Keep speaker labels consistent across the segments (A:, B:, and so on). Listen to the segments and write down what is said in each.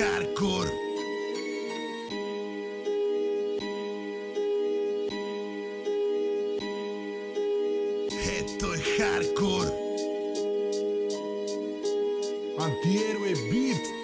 A: hardcore. Esto es hardcore.
B: Antihéroe Beat.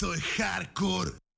B: proyecto de hardcore.